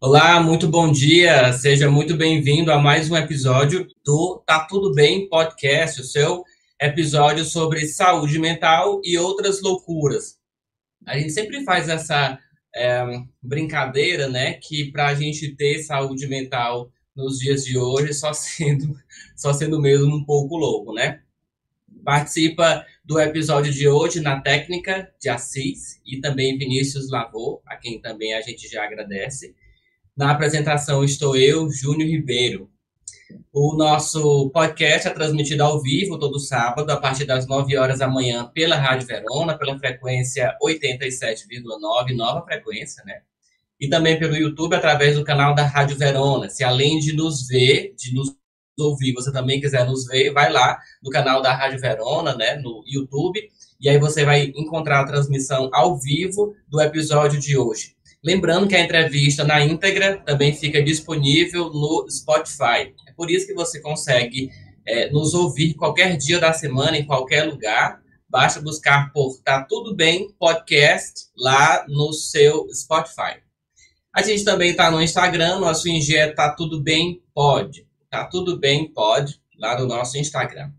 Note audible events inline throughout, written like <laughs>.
Olá, muito bom dia. Seja muito bem-vindo a mais um episódio do Tá Tudo Bem Podcast, o seu episódio sobre saúde mental e outras loucuras. A gente sempre faz essa é, brincadeira, né, que para a gente ter saúde mental nos dias de hoje, só sendo, <laughs> só sendo mesmo um pouco louco, né? Participa do episódio de hoje na técnica de Assis e também Vinícius Lavô, a quem também a gente já agradece. Na apresentação estou eu, Júnior Ribeiro. O nosso podcast é transmitido ao vivo todo sábado, a partir das 9 horas da manhã, pela Rádio Verona, pela frequência 87,9, nova frequência, né? E também pelo YouTube, através do canal da Rádio Verona. Se além de nos ver, de nos ouvir, você também quiser nos ver, vai lá no canal da Rádio Verona, né, no YouTube, e aí você vai encontrar a transmissão ao vivo do episódio de hoje. Lembrando que a entrevista na íntegra também fica disponível no Spotify. É por isso que você consegue é, nos ouvir qualquer dia da semana, em qualquer lugar. Basta buscar por Tá Tudo Bem Podcast lá no seu Spotify. A gente também está no Instagram, nosso IG é Tá Tudo Bem Pod. Tá Tudo Bem Pod, lá no nosso Instagram.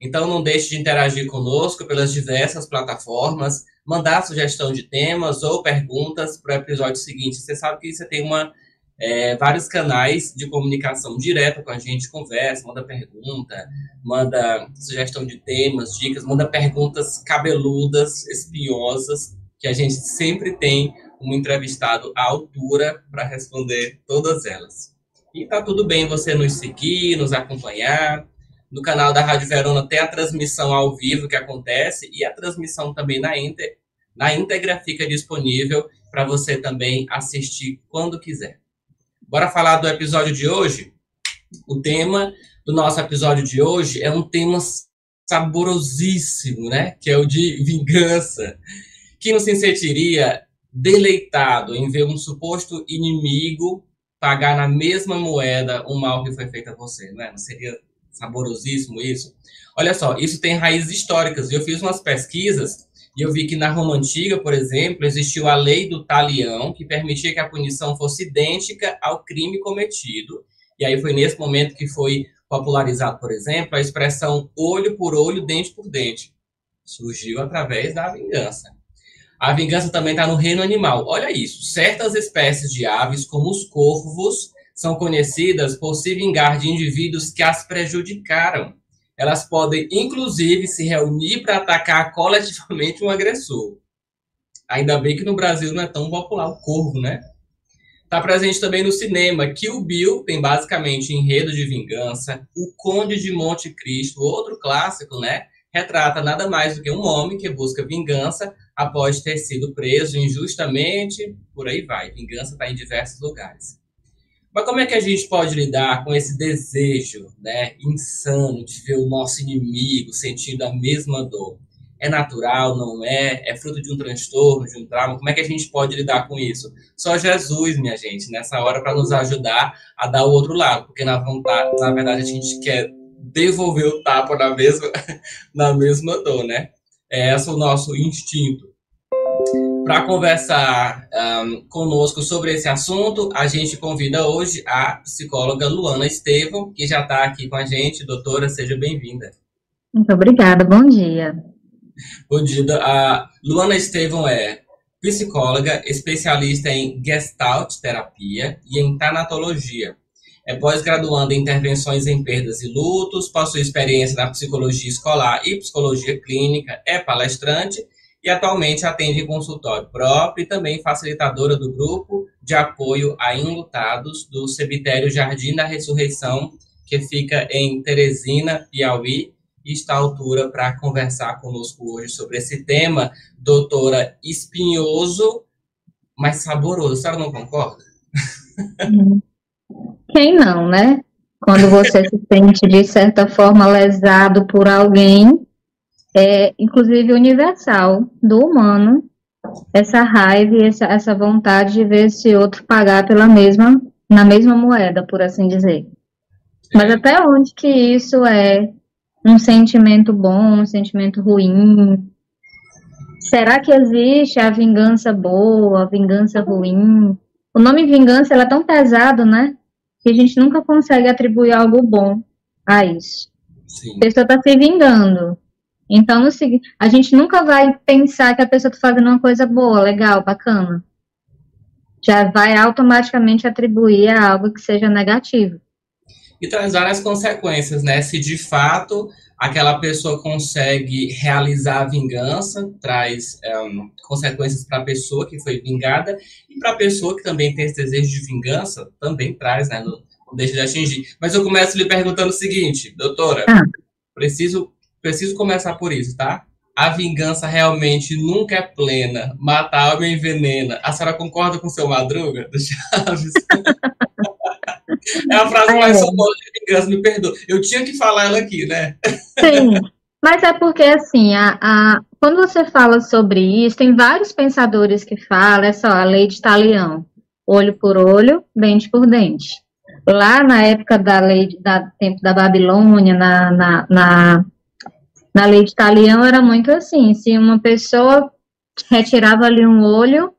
Então não deixe de interagir conosco pelas diversas plataformas mandar sugestão de temas ou perguntas para o episódio seguinte. Você sabe que você tem uma, é, vários canais de comunicação direta com a gente, conversa, manda pergunta, manda sugestão de temas, dicas, manda perguntas cabeludas, espinhosas, que a gente sempre tem um entrevistado à altura para responder todas elas. E tá tudo bem você nos seguir, nos acompanhar, no canal da Rádio Verona tem a transmissão ao vivo que acontece e a transmissão também na, íntegra, na íntegra fica disponível para você também assistir quando quiser. Bora falar do episódio de hoje? O tema do nosso episódio de hoje é um tema saborosíssimo, né? Que é o de vingança. Quem não se sentiria deleitado em ver um suposto inimigo pagar na mesma moeda o mal que foi feito a você, né? Não seria saborosíssimo isso. Olha só, isso tem raízes históricas. Eu fiz umas pesquisas e eu vi que na Roma Antiga, por exemplo, existiu a lei do talião, que permitia que a punição fosse idêntica ao crime cometido. E aí foi nesse momento que foi popularizado, por exemplo, a expressão olho por olho, dente por dente. Surgiu através da vingança. A vingança também está no reino animal. Olha isso. Certas espécies de aves, como os corvos, são conhecidas por se vingar de indivíduos que as prejudicaram. Elas podem, inclusive, se reunir para atacar coletivamente um agressor. Ainda bem que no Brasil não é tão popular o corvo, né? Está presente também no cinema. Kill Bill tem basicamente enredo de vingança. O Conde de Monte Cristo, outro clássico, né? Retrata nada mais do que um homem que busca vingança após ter sido preso injustamente. Por aí vai. Vingança está em diversos lugares. Mas como é que a gente pode lidar com esse desejo né, insano de ver o nosso inimigo sentindo a mesma dor? É natural, não é? É fruto de um transtorno, de um trauma? Como é que a gente pode lidar com isso? Só Jesus, minha gente, nessa hora, para nos ajudar a dar o outro lado, porque na, vontade, na verdade a gente quer devolver o tapa na mesma, <laughs> na mesma dor, né? É esse o nosso instinto. Para conversar um, conosco sobre esse assunto, a gente convida hoje a psicóloga Luana Estevam, que já está aqui com a gente. Doutora, seja bem-vinda. Muito obrigada, bom dia. Bom dia. A Luana Estevam é psicóloga, especialista em Gestalt terapia e em tanatologia. É pós-graduanda em intervenções em perdas e lutos, possui experiência na psicologia escolar e psicologia clínica, é palestrante e atualmente atende em consultório próprio e também facilitadora do grupo de apoio a enlutados do cemitério Jardim da Ressurreição, que fica em Teresina, Piauí, e está à altura para conversar conosco hoje sobre esse tema, doutora espinhoso, mas saboroso. A senhora não concorda? <laughs> Quem não, né? Quando você se sente, de certa forma, lesado por alguém, é, inclusive, universal do humano, essa raiva e essa, essa vontade de ver esse outro pagar pela mesma, na mesma moeda, por assim dizer. Mas até onde que isso é um sentimento bom, um sentimento ruim? Será que existe a vingança boa, a vingança ruim? o nome vingança é tão pesado, né? Que a gente nunca consegue atribuir algo bom a isso. Sim. A pessoa está se vingando. Então, a gente nunca vai pensar que a pessoa está fazendo uma coisa boa, legal, bacana. Já vai automaticamente atribuir a algo que seja negativo. E traz várias consequências, né? Se de fato aquela pessoa consegue realizar a vingança, traz é, consequências para a pessoa que foi vingada e para a pessoa que também tem esse desejo de vingança, também traz, né? No, não deixa de atingir. Mas eu começo lhe perguntando o seguinte, doutora, ah. preciso, preciso começar por isso, tá? A vingança realmente nunca é plena. Mata a alma e envenena. A senhora concorda com o seu Madruga, do Chaves? <laughs> É a frase mais é. famosa de vingança, me perdoa. Eu tinha que falar ela aqui, né? Sim, mas é porque, assim, a, a, quando você fala sobre isso, tem vários pensadores que falam, é só a lei de Talião, olho por olho, dente por dente. Lá na época da lei, da tempo da Babilônia, na, na, na, na lei de Talião, era muito assim, se uma pessoa retirava ali um olho,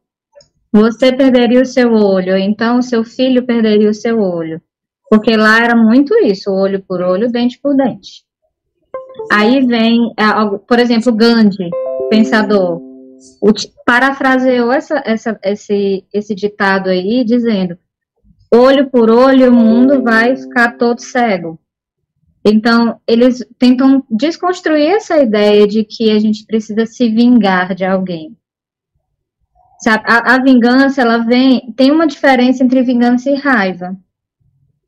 você perderia o seu olho, então seu filho perderia o seu olho. Porque lá era muito isso, olho por olho, dente por dente. Aí vem, é, por exemplo, Gandhi, pensador, parafraseou essa, essa, esse, esse ditado aí, dizendo: olho por olho, o mundo vai ficar todo cego. Então, eles tentam desconstruir essa ideia de que a gente precisa se vingar de alguém. Sabe? A, a, vingança, ela vem. Tem uma diferença entre vingança e raiva.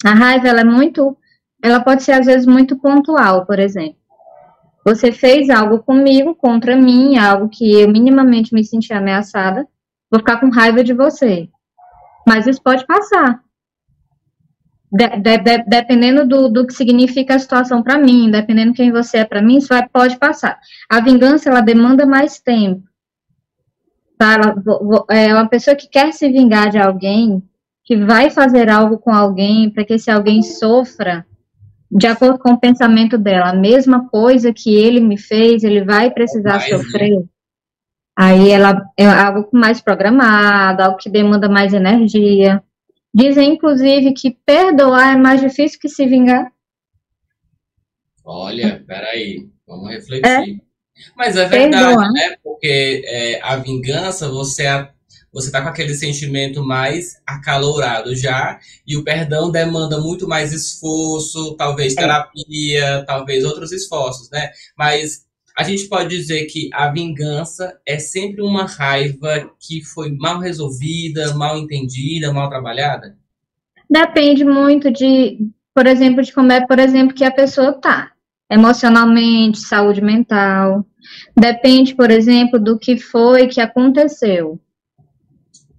A raiva, ela é muito. Ela pode ser, às vezes, muito pontual, por exemplo. Você fez algo comigo, contra mim, algo que eu minimamente me senti ameaçada, vou ficar com raiva de você. Mas isso pode passar. De, de, de, dependendo do, do, que significa a situação para mim, dependendo quem você é para mim, isso vai, pode passar. A vingança, ela demanda mais tempo tá? é uma pessoa que quer se vingar de alguém, que vai fazer algo com alguém para que esse alguém sofra de acordo com o pensamento dela, a mesma coisa que ele me fez, ele vai precisar mais, sofrer. Né? Aí ela é algo mais programado, algo que demanda mais energia. Dizem, inclusive, que perdoar é mais difícil que se vingar. Olha, peraí, vamos refletir. É. Mas é verdade, Perdoa. né? Porque é, a vingança, você você tá com aquele sentimento mais acalorado já, e o perdão demanda muito mais esforço, talvez é. terapia, talvez outros esforços, né? Mas a gente pode dizer que a vingança é sempre uma raiva que foi mal resolvida, mal entendida, mal trabalhada? Depende muito de, por exemplo, de como é, por exemplo, que a pessoa tá emocionalmente, saúde mental. Depende, por exemplo, do que foi que aconteceu.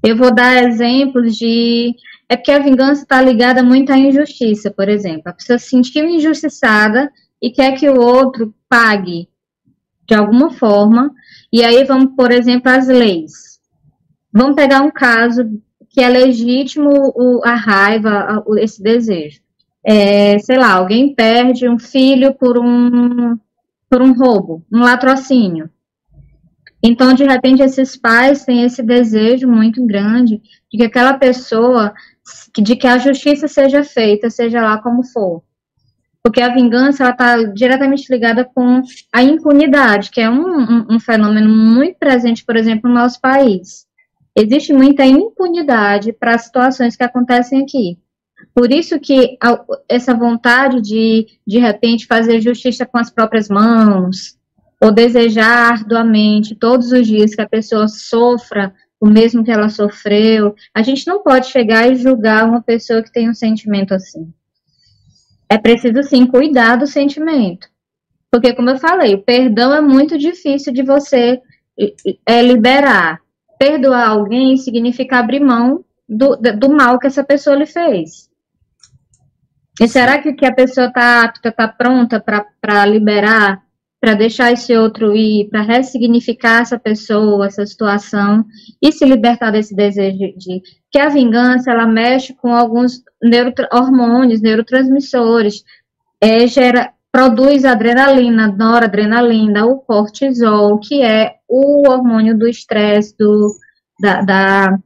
Eu vou dar exemplos de. É porque a vingança está ligada muito à injustiça, por exemplo. A pessoa se sentiu injustiçada e quer que o outro pague de alguma forma. E aí vamos, por exemplo, as leis. Vamos pegar um caso que é legítimo a raiva, esse desejo é, sei lá, alguém perde um filho por um, por um roubo, um latrocínio. Então, de repente, esses pais têm esse desejo muito grande de que aquela pessoa, de que a justiça seja feita, seja lá como for. Porque a vingança, ela está diretamente ligada com a impunidade, que é um, um, um fenômeno muito presente, por exemplo, no nosso país. Existe muita impunidade para situações que acontecem aqui. Por isso que essa vontade de, de repente, fazer justiça com as próprias mãos, ou desejar arduamente todos os dias que a pessoa sofra o mesmo que ela sofreu, a gente não pode chegar e julgar uma pessoa que tem um sentimento assim. É preciso, sim, cuidar do sentimento. Porque, como eu falei, o perdão é muito difícil de você é, liberar. Perdoar alguém significa abrir mão do, do mal que essa pessoa lhe fez. E será que, que a pessoa está apta, está pronta para liberar, para deixar esse outro ir, para ressignificar essa pessoa, essa situação e se libertar desse desejo de que a vingança ela mexe com alguns neurotra hormônios, neurotransmissores, é, gera, produz adrenalina, noradrenalina, o cortisol, que é o hormônio do estresse, do, da, da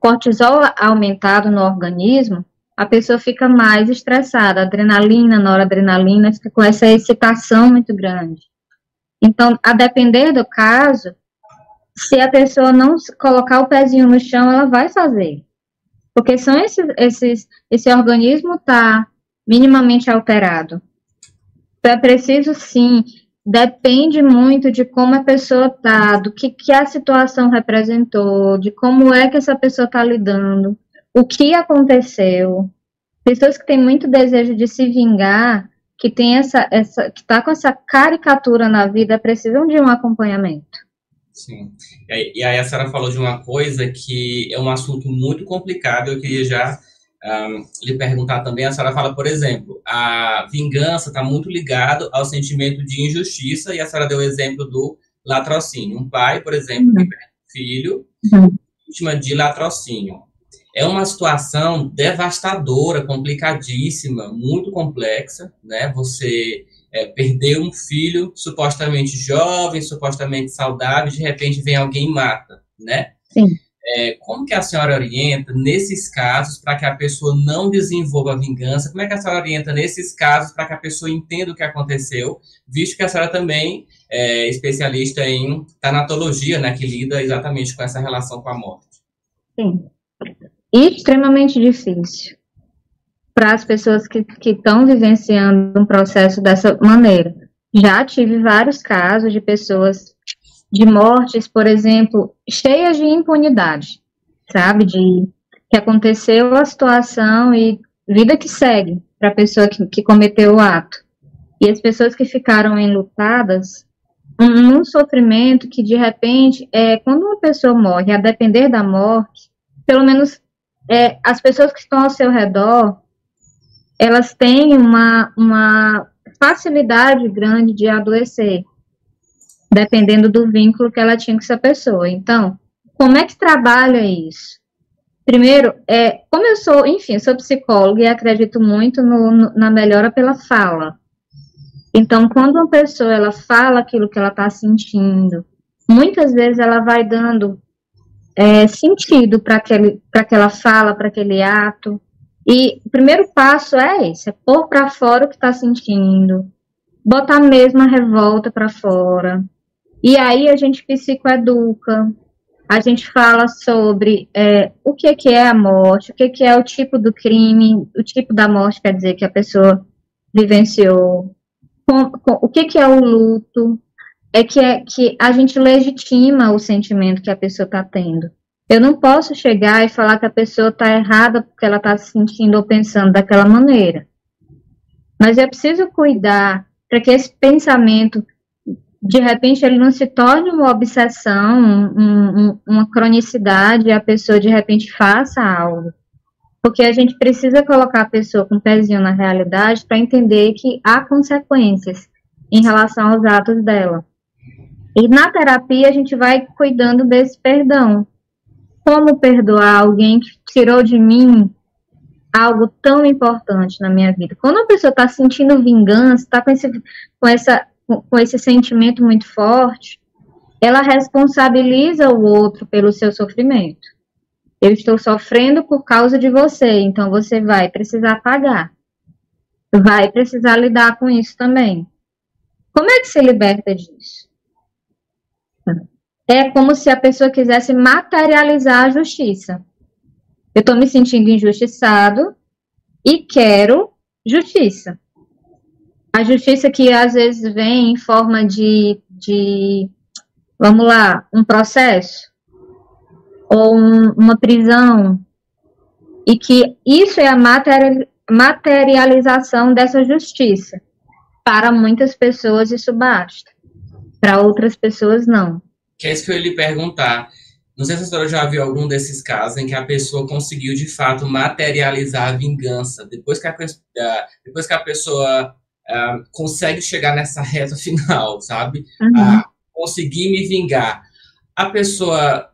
cortisol aumentado no organismo, a pessoa fica mais estressada, adrenalina, noradrenalina, fica com essa excitação muito grande. Então, a depender do caso, se a pessoa não colocar o pezinho no chão, ela vai fazer. Porque são esses, esses esse organismo está minimamente alterado. É preciso, sim, depende muito de como a pessoa está, do que, que a situação representou, de como é que essa pessoa está lidando, o que aconteceu. Pessoas que têm muito desejo de se vingar, que tem essa, essa que está com essa caricatura na vida, precisam de um acompanhamento. Sim. E aí a senhora falou de uma coisa que é um assunto muito complicado, eu queria já um, lhe perguntar também, a senhora fala, por exemplo, a vingança está muito ligado ao sentimento de injustiça, e a senhora deu o exemplo do latrocínio. Um pai, por exemplo, uhum. que perde um filho, uhum. vítima de latrocínio. É uma situação devastadora, complicadíssima, muito complexa, né? Você é, perder um filho supostamente jovem, supostamente saudável, de repente vem alguém e mata, né? Sim. É, como que a senhora orienta nesses casos para que a pessoa não desenvolva vingança? Como é que a senhora orienta nesses casos para que a pessoa entenda o que aconteceu, visto que a senhora também é especialista em tanatologia, né, que lida exatamente com essa relação com a morte? Sim. Extremamente difícil para as pessoas que estão vivenciando um processo dessa maneira. Já tive vários casos de pessoas de mortes, por exemplo, cheias de impunidade, sabe? De que aconteceu a situação e vida que segue para a pessoa que, que cometeu o ato. E as pessoas que ficaram enlutadas, um, um sofrimento que de repente, é, quando uma pessoa morre, a depender da morte, pelo menos é, as pessoas que estão ao seu redor, elas têm uma, uma facilidade grande de adoecer dependendo do vínculo que ela tinha com essa pessoa. Então, como é que trabalha isso? Primeiro, é, como eu sou, enfim, sou psicóloga e acredito muito no, no, na melhora pela fala. Então, quando uma pessoa ela fala aquilo que ela está sentindo, muitas vezes ela vai dando é, sentido para aquela fala, para aquele ato. E o primeiro passo é esse: é pôr para fora o que está sentindo, botar mesmo a revolta para fora, e aí a gente psicoeduca, a gente fala sobre é, o que, que é a morte, o que, que é o tipo do crime, o tipo da morte quer dizer que a pessoa vivenciou, com, com, o que, que é o luto, é que, é que a gente legitima o sentimento que a pessoa está tendo. Eu não posso chegar e falar que a pessoa está errada porque ela está se sentindo ou pensando daquela maneira. Mas é preciso cuidar para que esse pensamento de repente ele não se torne uma obsessão, um, um, uma cronicidade, e a pessoa de repente faça algo. Porque a gente precisa colocar a pessoa com o pezinho na realidade para entender que há consequências em relação aos atos dela. E na terapia a gente vai cuidando desse perdão. Como perdoar alguém que tirou de mim algo tão importante na minha vida? Quando a pessoa está sentindo vingança, está com, com essa com, esse sentimento muito forte, ela responsabiliza o outro pelo seu sofrimento. Eu estou sofrendo por causa de você, então você vai precisar pagar. Vai precisar lidar com isso também. Como é que se liberta disso? É como se a pessoa quisesse materializar a justiça. Eu estou me sentindo injustiçado e quero justiça. A justiça que às vezes vem em forma de, de vamos lá, um processo ou um, uma prisão, e que isso é a materialização dessa justiça. Para muitas pessoas isso basta, para outras pessoas não. Que é isso que eu ia lhe perguntar. Não sei se a senhora já viu algum desses casos em que a pessoa conseguiu de fato materializar a vingança depois que a, depois que a pessoa uh, consegue chegar nessa reta <laughs> final, sabe? Uhum. Uh, conseguir me vingar. A pessoa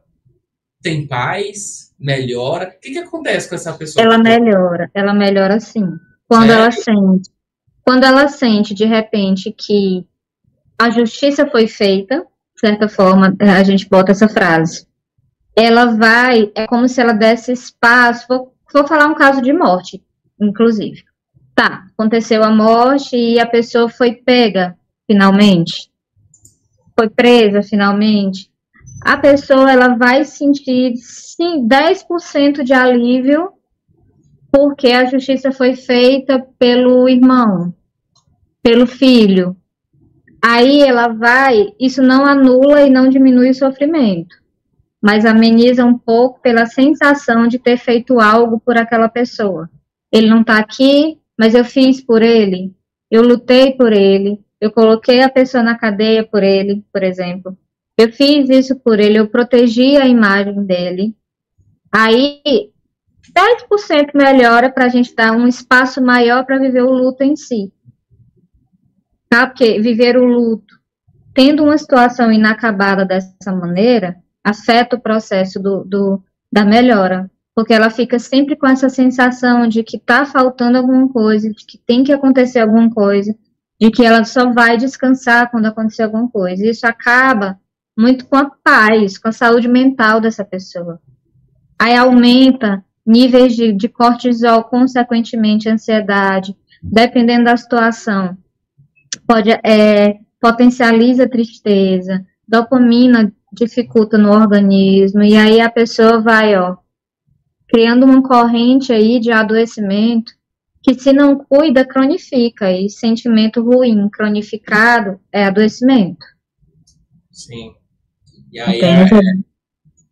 tem paz, melhora. O que, que acontece com essa pessoa? Ela melhora, ela melhora sim. Quando Sério? ela sente, quando ela sente de repente que a justiça foi feita, certa forma, a gente bota essa frase. ela vai, é como se ela desse espaço. Vou, vou falar um caso de morte, inclusive. Tá, aconteceu a morte e a pessoa foi pega, finalmente. Foi presa, finalmente. A pessoa, ela vai sentir, sim, 10% de alívio porque a justiça foi feita pelo irmão, pelo filho. Aí ela vai, isso não anula e não diminui o sofrimento, mas ameniza um pouco pela sensação de ter feito algo por aquela pessoa. Ele não está aqui, mas eu fiz por ele, eu lutei por ele, eu coloquei a pessoa na cadeia por ele, por exemplo. Eu fiz isso por ele, eu protegi a imagem dele. Aí 10% melhora para a gente dar um espaço maior para viver o luto em si. Tá? Porque viver o luto, tendo uma situação inacabada dessa maneira, afeta o processo do, do, da melhora. Porque ela fica sempre com essa sensação de que está faltando alguma coisa, de que tem que acontecer alguma coisa, de que ela só vai descansar quando acontecer alguma coisa. Isso acaba muito com a paz, com a saúde mental dessa pessoa. Aí aumenta níveis de, de cortisol, consequentemente ansiedade, dependendo da situação, pode é, potencializa a tristeza, dopamina dificulta no organismo, e aí a pessoa vai, ó, criando uma corrente aí de adoecimento que se não cuida, cronifica, e sentimento ruim, cronificado, é adoecimento. Sim. E aí é,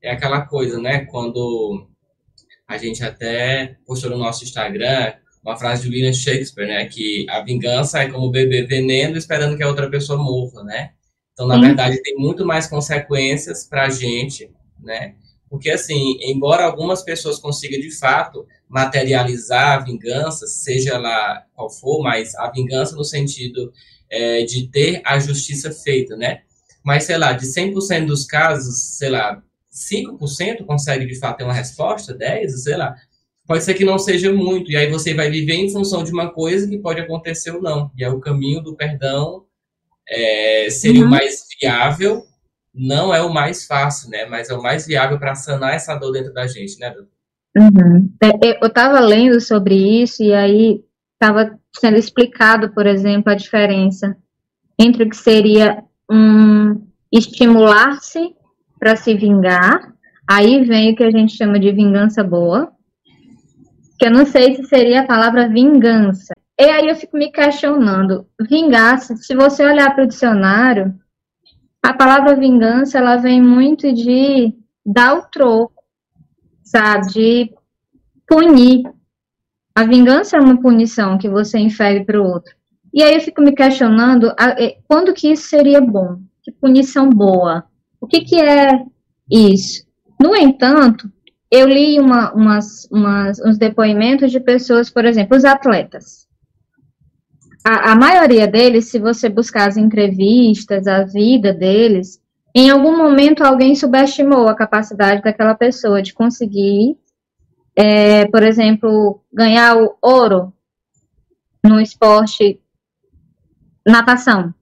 é aquela coisa, né, quando a gente até postou no nosso Instagram uma frase de William Shakespeare, né? Que a vingança é como beber veneno esperando que a outra pessoa morra, né? Então, na Sim. verdade, tem muito mais consequências para a gente, né? Porque, assim, embora algumas pessoas consigam, de fato, materializar a vingança, seja lá qual for, mas a vingança no sentido é, de ter a justiça feita, né? Mas, sei lá, de 100% dos casos, sei lá, 5% consegue de fato ter uma resposta, 10, sei lá. Pode ser que não seja muito, e aí você vai viver em função de uma coisa que pode acontecer ou não. E aí o caminho do perdão é, seria uhum. o mais viável, não é o mais fácil, né? Mas é o mais viável para sanar essa dor dentro da gente, né? Uhum. É, eu estava lendo sobre isso e aí estava sendo explicado, por exemplo, a diferença entre o que seria um estimular-se para se vingar. Aí vem o que a gente chama de vingança boa, que eu não sei se seria a palavra vingança. E aí eu fico me questionando, vingança, se você olhar para o dicionário, a palavra vingança, ela vem muito de dar o troco, sabe, de punir. A vingança é uma punição que você infere para o outro. E aí eu fico me questionando, quando que isso seria bom? Que punição boa? O que, que é isso? No entanto, eu li uma, umas, umas, uns depoimentos de pessoas, por exemplo, os atletas. A, a maioria deles, se você buscar as entrevistas, a vida deles, em algum momento alguém subestimou a capacidade daquela pessoa de conseguir, é, por exemplo, ganhar o ouro no esporte natação.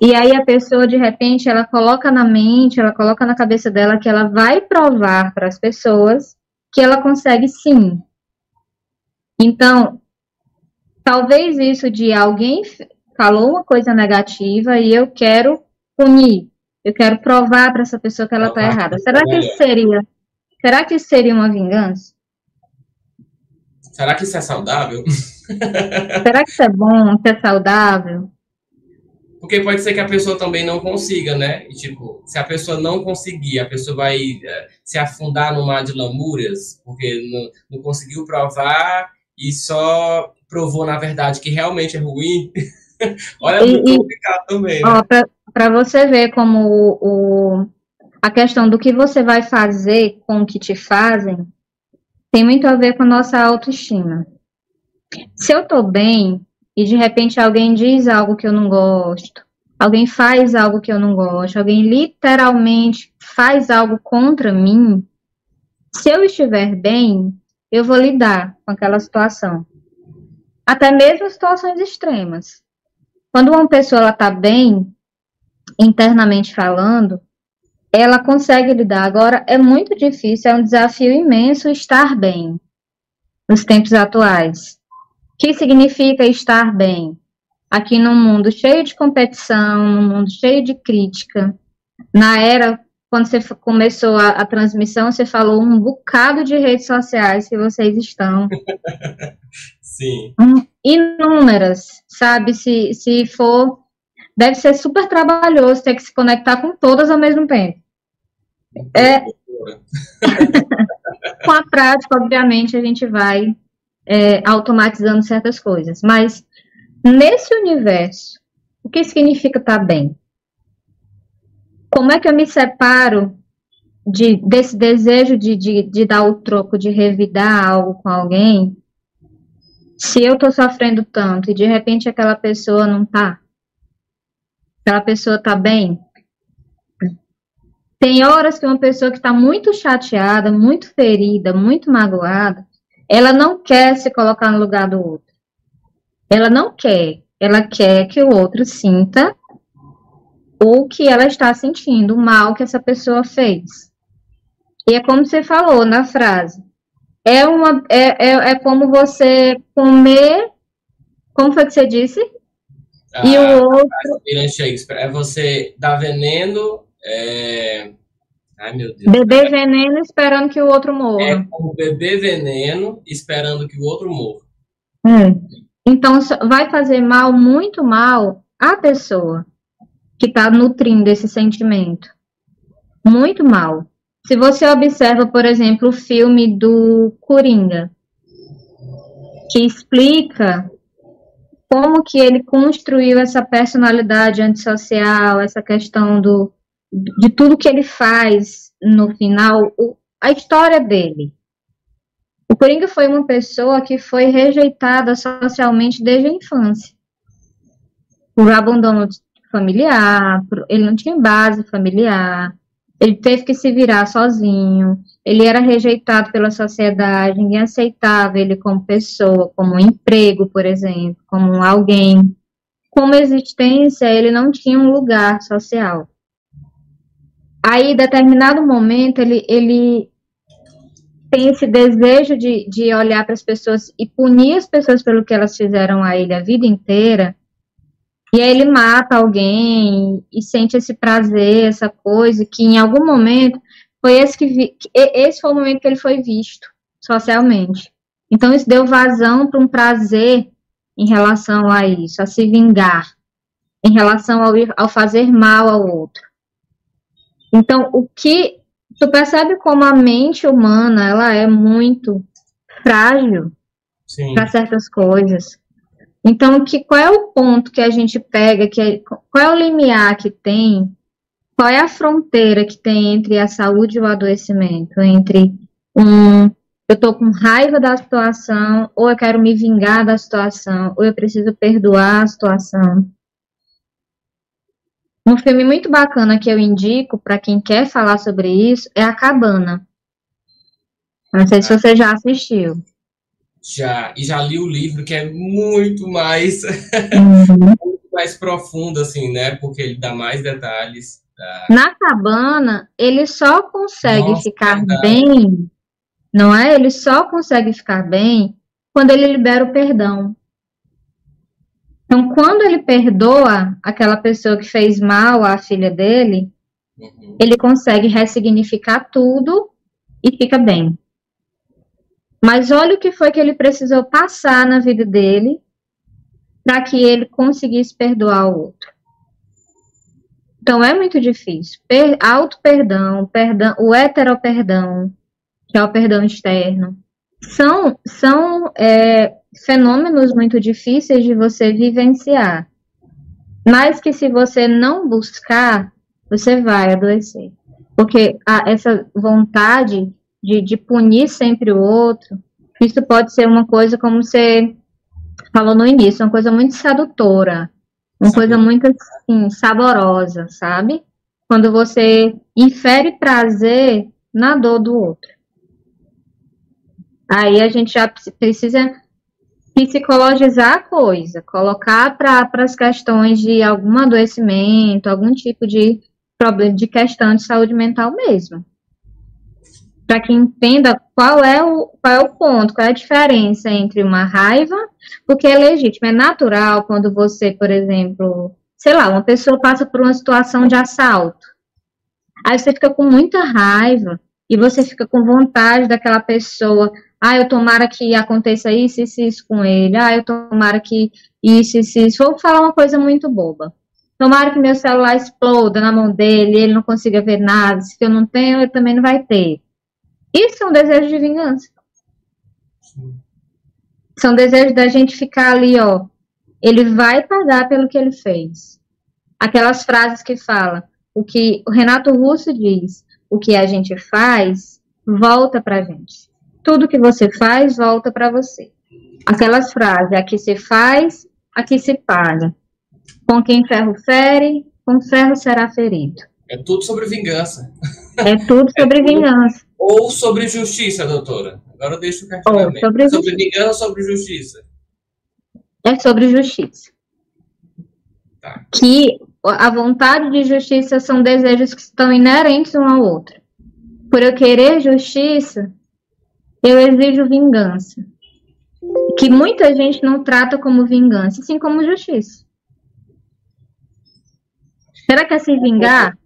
E aí a pessoa, de repente, ela coloca na mente, ela coloca na cabeça dela que ela vai provar para as pessoas que ela consegue sim. Então, talvez isso de alguém falou uma coisa negativa e eu quero punir, eu quero provar para essa pessoa que ela está errada. Será que isso seria, será que isso seria uma vingança? Será que isso é saudável? <laughs> será que isso é bom, que é saudável? Porque pode ser que a pessoa também não consiga, né? E, tipo, se a pessoa não conseguir, a pessoa vai uh, se afundar no mar de lamúrias, porque não, não conseguiu provar e só provou, na verdade, que realmente é ruim. <laughs> Olha, é muito complicado também, né? Para você ver como o, o, a questão do que você vai fazer com o que te fazem tem muito a ver com a nossa autoestima. Se eu tô bem, e de repente alguém diz algo que eu não gosto, alguém faz algo que eu não gosto, alguém literalmente faz algo contra mim, se eu estiver bem, eu vou lidar com aquela situação. Até mesmo situações extremas. Quando uma pessoa está bem, internamente falando, ela consegue lidar. Agora, é muito difícil, é um desafio imenso estar bem nos tempos atuais. O que significa estar bem? Aqui num mundo cheio de competição, num mundo cheio de crítica. Na era, quando você começou a, a transmissão, você falou um bocado de redes sociais que vocês estão. <laughs> Sim. Inúmeras, sabe? Se, se for. Deve ser super trabalhoso ter que se conectar com todas ao mesmo tempo. É, <laughs> com a prática, obviamente, a gente vai é, automatizando certas coisas. Mas nesse universo, o que significa estar tá bem? Como é que eu me separo de, desse desejo de, de, de dar o troco, de revidar algo com alguém, se eu estou sofrendo tanto e de repente aquela pessoa não está? Aquela pessoa está bem? Tem horas que uma pessoa que está muito chateada, muito ferida, muito magoada, ela não quer se colocar no lugar do outro. Ela não quer. Ela quer que o outro sinta o que ela está sentindo, o mal que essa pessoa fez. E é como você falou na frase. É, uma, é, é, é como você comer. Como foi que você disse? Ah, e o outro. É você dar veneno é... Ai, meu Deus. Beber veneno esperando que o outro morra. É como beber veneno esperando que o outro morra. É. Então, vai fazer mal, muito mal, à pessoa que está nutrindo esse sentimento. Muito mal. Se você observa, por exemplo, o filme do Coringa, que explica como que ele construiu essa personalidade antissocial, essa questão do, de tudo que ele faz no final, o, a história dele. O Coringa foi uma pessoa que foi rejeitada socialmente desde a infância. Por abandono familiar, por, ele não tinha base familiar, ele teve que se virar sozinho, ele era rejeitado pela sociedade, ninguém aceitava ele como pessoa, como um emprego, por exemplo, como alguém. Como existência, ele não tinha um lugar social. Aí, em determinado momento, ele, ele tem esse desejo de, de olhar para as pessoas e punir as pessoas pelo que elas fizeram a ele a vida inteira. E aí ele mata alguém e sente esse prazer, essa coisa, que em algum momento foi esse que vi, esse foi o momento que ele foi visto socialmente. Então isso deu vazão para um prazer em relação a isso, a se vingar, em relação ao, ao fazer mal ao outro. Então, o que tu percebe como a mente humana ela é muito frágil para certas coisas. Então, que qual é o ponto que a gente pega, que é, qual é o limiar que tem, qual é a fronteira que tem entre a saúde e o adoecimento, entre um eu estou com raiva da situação, ou eu quero me vingar da situação, ou eu preciso perdoar a situação. Um filme muito bacana que eu indico para quem quer falar sobre isso é A Cabana. Não sei se você já assistiu. Já, e já li o livro, que é muito mais, uhum. <laughs> muito mais profundo, assim, né? Porque ele dá mais detalhes. Da... Na cabana, ele só consegue Nossa, ficar verdade. bem, não é? Ele só consegue ficar bem quando ele libera o perdão. Então, quando ele perdoa aquela pessoa que fez mal à filha dele, uhum. ele consegue ressignificar tudo e fica bem. Mas olha o que foi que ele precisou passar na vida dele para que ele conseguisse perdoar o outro. Então é muito difícil. Per auto-perdão, perdão, o heteroperdão, que é o perdão externo, são, são é, fenômenos muito difíceis de você vivenciar, mas que se você não buscar, você vai adoecer. Porque a, essa vontade de, de punir sempre o outro, isso pode ser uma coisa como você falou no início, uma coisa muito sedutora, uma Sim. coisa muito assim, saborosa, sabe? Quando você infere prazer na dor do outro. Aí a gente já precisa psicologizar a coisa, colocar para as questões de algum adoecimento, algum tipo de problema de questão de saúde mental mesmo. Para que entenda qual é, o, qual é o ponto, qual é a diferença entre uma raiva, porque é legítimo, é natural quando você, por exemplo, sei lá, uma pessoa passa por uma situação de assalto. Aí você fica com muita raiva e você fica com vontade daquela pessoa. Ah, eu tomara que aconteça isso, isso, isso com ele. Ah, eu tomara que isso, isso, isso. Vou falar uma coisa muito boba. Tomara que meu celular exploda na mão dele, ele não consiga ver nada. Se eu não tenho, ele também não vai ter. Isso é um desejo de vingança. São desejos da gente ficar ali, ó. Ele vai pagar pelo que ele fez. Aquelas frases que fala, o que o Renato Russo diz, o que a gente faz volta pra gente. Tudo que você faz volta para você. Aquelas frases, aqui se faz, aqui se paga. Com quem ferro fere, com ferro será ferido. É tudo sobre vingança. É tudo <laughs> sobre é tudo... vingança. Ou sobre justiça, doutora. Agora eu deixo o questionamento. Sobre, sobre vingança ou sobre justiça? É sobre justiça. Tá. Que a vontade de justiça são desejos que estão inerentes um ao outro. Por eu querer justiça, eu exijo vingança. Que muita gente não trata como vingança, sim como justiça. Será que é se vingar?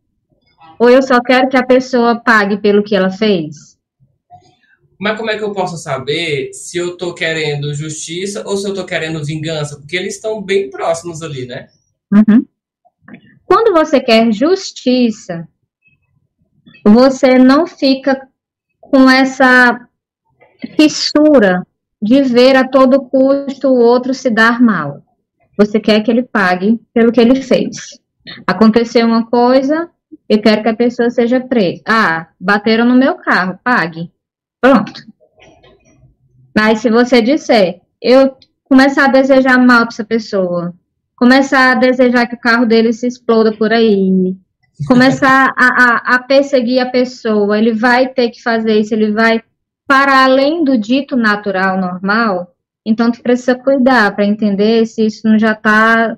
Ou eu só quero que a pessoa pague pelo que ela fez? Mas como é que eu posso saber se eu tô querendo justiça ou se eu tô querendo vingança? Porque eles estão bem próximos ali, né? Uhum. Quando você quer justiça, você não fica com essa fissura de ver a todo custo o outro se dar mal. Você quer que ele pague pelo que ele fez. Aconteceu uma coisa, eu quero que a pessoa seja presa. Ah, bateram no meu carro, pague. Pronto. Mas se você disser, eu começar a desejar mal para essa pessoa, começar a desejar que o carro dele se exploda por aí, começar a, a, a perseguir a pessoa, ele vai ter que fazer isso, ele vai para além do dito natural normal, então tu precisa cuidar para entender se isso não já está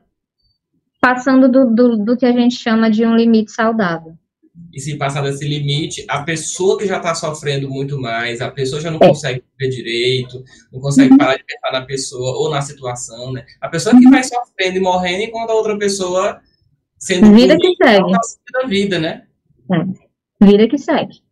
passando do, do, do que a gente chama de um limite saudável. E se passar desse limite, a pessoa que já está sofrendo muito mais, a pessoa já não é. consegue ver direito, não consegue uhum. parar de pensar na pessoa ou na situação, né? A pessoa que vai sofrendo e morrendo enquanto a outra pessoa sendo vida que segue da vida, né? É. Vida que segue.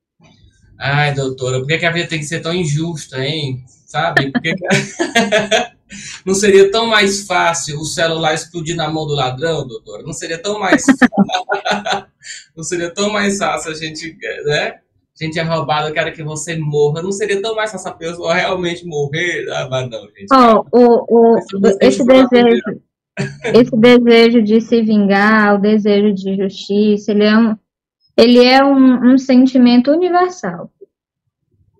Ai, doutora, por que, que a vida tem que ser tão injusta, hein? Sabe? Por que, que... <laughs> Não seria tão mais fácil o celular explodir na mão do ladrão, doutor? Não seria tão mais <laughs> Não seria tão mais fácil a gente, né? A gente é roubado, eu quero que você morra. Não seria tão mais fácil a pessoa realmente morrer? Ah, mas não, gente. Oh, o, o, esse desejo, esse desejo de se vingar, o desejo de justiça, ele é um, ele é um, um sentimento universal.